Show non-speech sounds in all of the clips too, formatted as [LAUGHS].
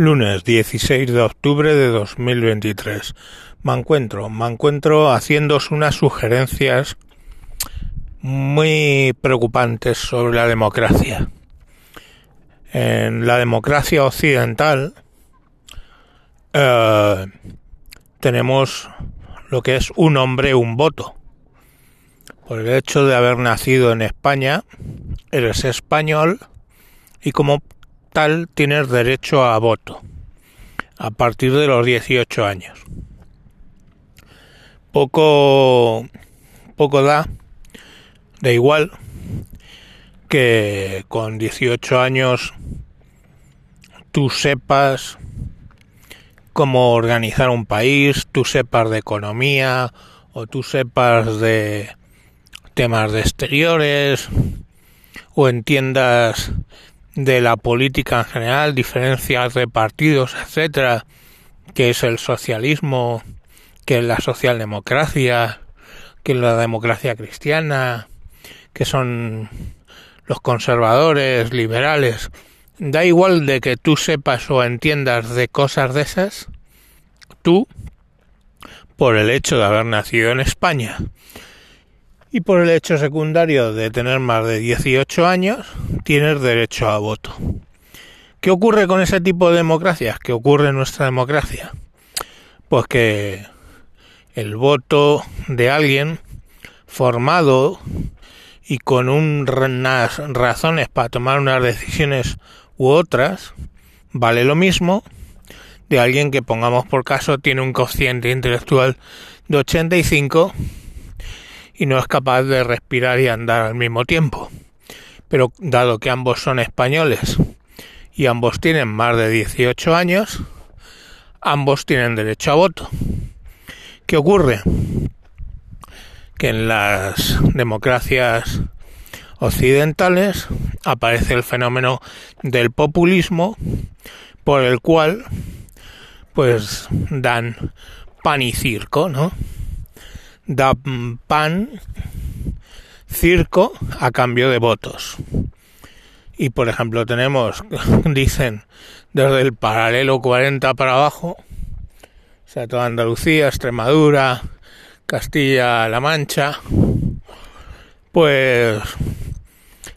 Lunes 16 de octubre de 2023. Me encuentro, me encuentro haciéndos unas sugerencias muy preocupantes sobre la democracia. En la democracia occidental eh, tenemos lo que es un hombre, un voto. Por el hecho de haber nacido en España, eres español y como tal tienes derecho a voto a partir de los 18 años. Poco, poco da, da igual que con 18 años tú sepas cómo organizar un país, tú sepas de economía o tú sepas de temas de exteriores o entiendas de la política en general, diferencias de partidos, etcétera, que es el socialismo, que es la socialdemocracia, que es la democracia cristiana, que son los conservadores, liberales. Da igual de que tú sepas o entiendas de cosas de esas, tú, por el hecho de haber nacido en España y por el hecho secundario de tener más de 18 años, tienes derecho a voto. ¿Qué ocurre con ese tipo de democracias? ¿Qué ocurre en nuestra democracia? Pues que el voto de alguien formado y con unas razones para tomar unas decisiones u otras vale lo mismo de alguien que pongamos por caso tiene un cociente intelectual de 85 y no es capaz de respirar y andar al mismo tiempo. Pero dado que ambos son españoles y ambos tienen más de 18 años, ambos tienen derecho a voto. ¿Qué ocurre? Que en las democracias occidentales aparece el fenómeno del populismo por el cual pues dan pan y circo, ¿no? Da pan, circo, a cambio de votos. Y por ejemplo tenemos, [LAUGHS] dicen, desde el paralelo 40 para abajo, o sea, toda Andalucía, Extremadura, Castilla-La Mancha, pues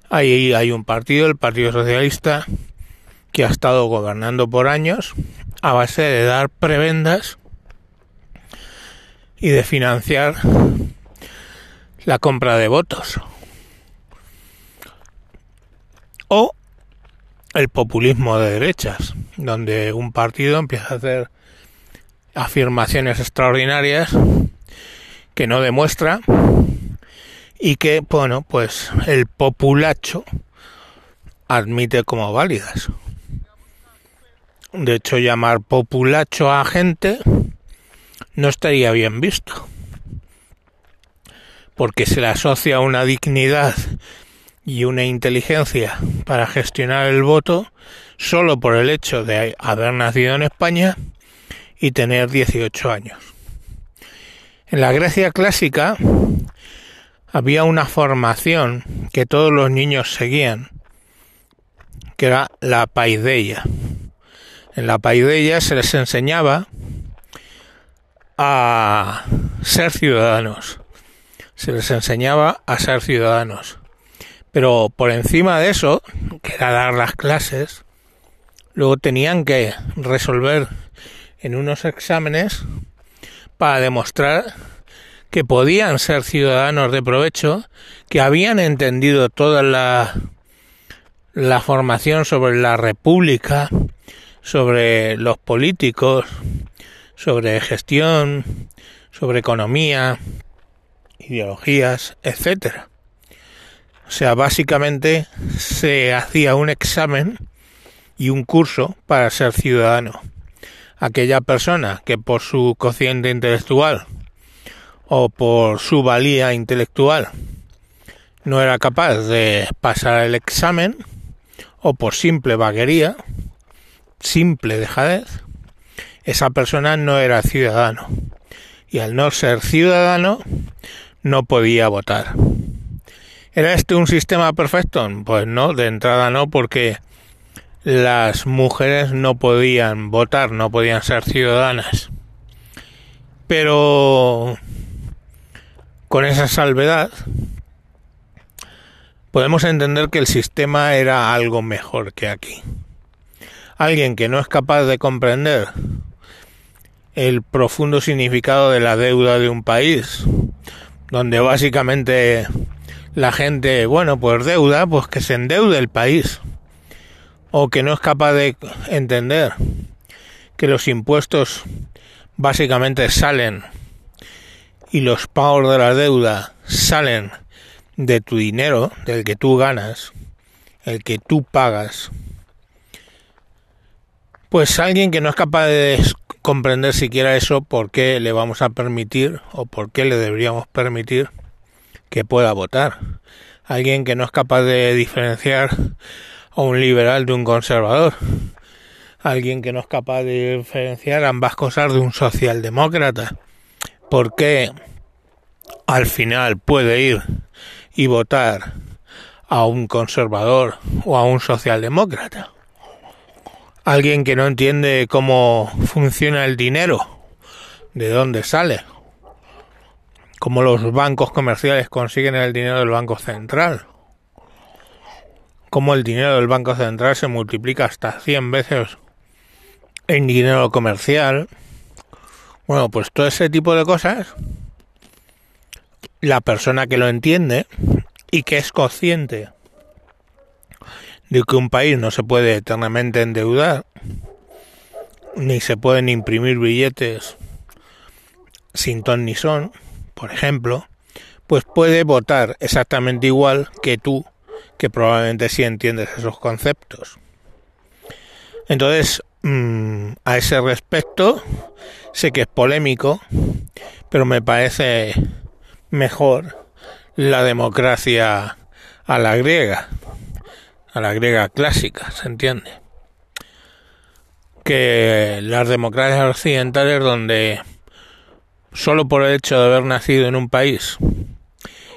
ahí hay un partido, el Partido Socialista, que ha estado gobernando por años a base de dar prebendas y de financiar la compra de votos. O el populismo de derechas, donde un partido empieza a hacer afirmaciones extraordinarias que no demuestra y que, bueno, pues el populacho admite como válidas. De hecho, llamar populacho a gente no estaría bien visto, porque se le asocia una dignidad y una inteligencia para gestionar el voto solo por el hecho de haber nacido en España y tener 18 años. En la Grecia clásica había una formación que todos los niños seguían, que era la paideia. En la paideia se les enseñaba a ser ciudadanos. Se les enseñaba a ser ciudadanos. Pero por encima de eso, que era dar las clases, luego tenían que resolver en unos exámenes para demostrar que podían ser ciudadanos de provecho, que habían entendido toda la, la formación sobre la república, sobre los políticos, sobre gestión, sobre economía, ideologías, etcétera. O sea, básicamente se hacía un examen y un curso para ser ciudadano. Aquella persona que por su cociente intelectual o por su valía intelectual no era capaz de pasar el examen o por simple vaguería, simple dejadez, esa persona no era ciudadano y al no ser ciudadano no podía votar. ¿Era este un sistema perfecto? Pues no, de entrada no, porque las mujeres no podían votar, no podían ser ciudadanas. Pero con esa salvedad podemos entender que el sistema era algo mejor que aquí. Alguien que no es capaz de comprender el profundo significado de la deuda de un país, donde básicamente la gente, bueno, pues deuda, pues que se endeude el país, o que no es capaz de entender que los impuestos básicamente salen y los pagos de la deuda salen de tu dinero, del que tú ganas, el que tú pagas, pues alguien que no es capaz de comprender siquiera eso, ¿por qué le vamos a permitir o por qué le deberíamos permitir que pueda votar? Alguien que no es capaz de diferenciar a un liberal de un conservador. Alguien que no es capaz de diferenciar ambas cosas de un socialdemócrata. ¿Por qué al final puede ir y votar a un conservador o a un socialdemócrata? Alguien que no entiende cómo funciona el dinero, de dónde sale, cómo los bancos comerciales consiguen el dinero del Banco Central, cómo el dinero del Banco Central se multiplica hasta 100 veces en dinero comercial. Bueno, pues todo ese tipo de cosas, la persona que lo entiende y que es consciente de que un país no se puede eternamente endeudar, ni se pueden imprimir billetes sin ton ni son, por ejemplo, pues puede votar exactamente igual que tú, que probablemente sí entiendes esos conceptos. Entonces, mm, a ese respecto, sé que es polémico, pero me parece mejor la democracia a la griega a la griega clásica, ¿se entiende? Que las democracias occidentales donde solo por el hecho de haber nacido en un país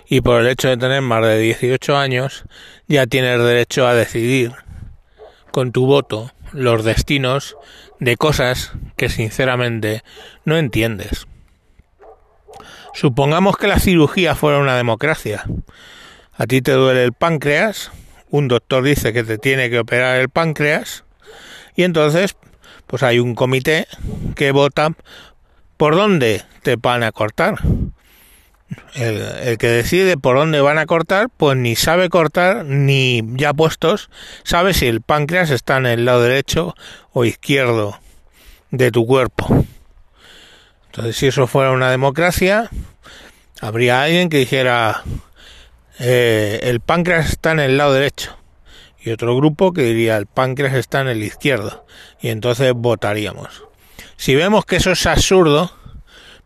y por el hecho de tener más de 18 años ya tienes derecho a decidir con tu voto los destinos de cosas que sinceramente no entiendes. Supongamos que la cirugía fuera una democracia. A ti te duele el páncreas un doctor dice que te tiene que operar el páncreas y entonces pues hay un comité que vota por dónde te van a cortar. El, que decide por dónde van a cortar, pues ni sabe cortar, ni ya puestos, sabe si el páncreas está en el lado derecho o izquierdo de tu cuerpo. Entonces, si eso fuera una democracia, habría alguien que dijera, eh, el páncreas está en el lado derecho y otro grupo que diría el páncreas está en el izquierdo y entonces votaríamos. Si vemos que eso es absurdo,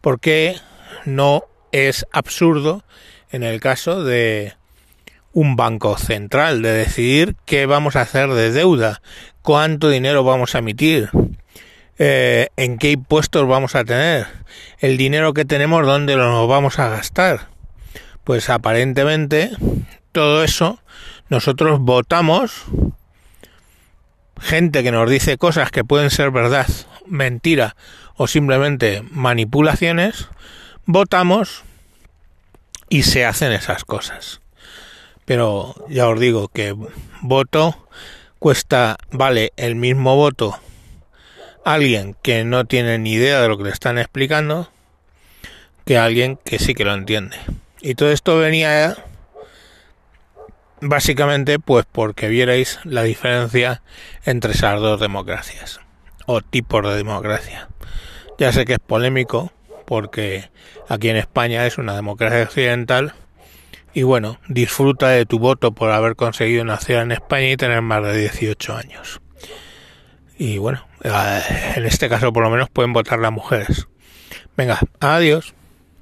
¿por qué no es absurdo en el caso de un banco central, de decidir qué vamos a hacer de deuda, cuánto dinero vamos a emitir, eh, en qué impuestos vamos a tener, el dinero que tenemos, dónde lo vamos a gastar? Pues aparentemente todo eso nosotros votamos gente que nos dice cosas que pueden ser verdad, mentira o simplemente manipulaciones, votamos y se hacen esas cosas. Pero ya os digo que voto cuesta, vale el mismo voto alguien que no tiene ni idea de lo que le están explicando que alguien que sí que lo entiende. Y todo esto venía básicamente pues porque vierais la diferencia entre esas dos democracias o tipos de democracia. Ya sé que es polémico porque aquí en España es una democracia occidental y bueno, disfruta de tu voto por haber conseguido nacer en España y tener más de 18 años. Y bueno, eh, en este caso por lo menos pueden votar las mujeres. Venga, adiós.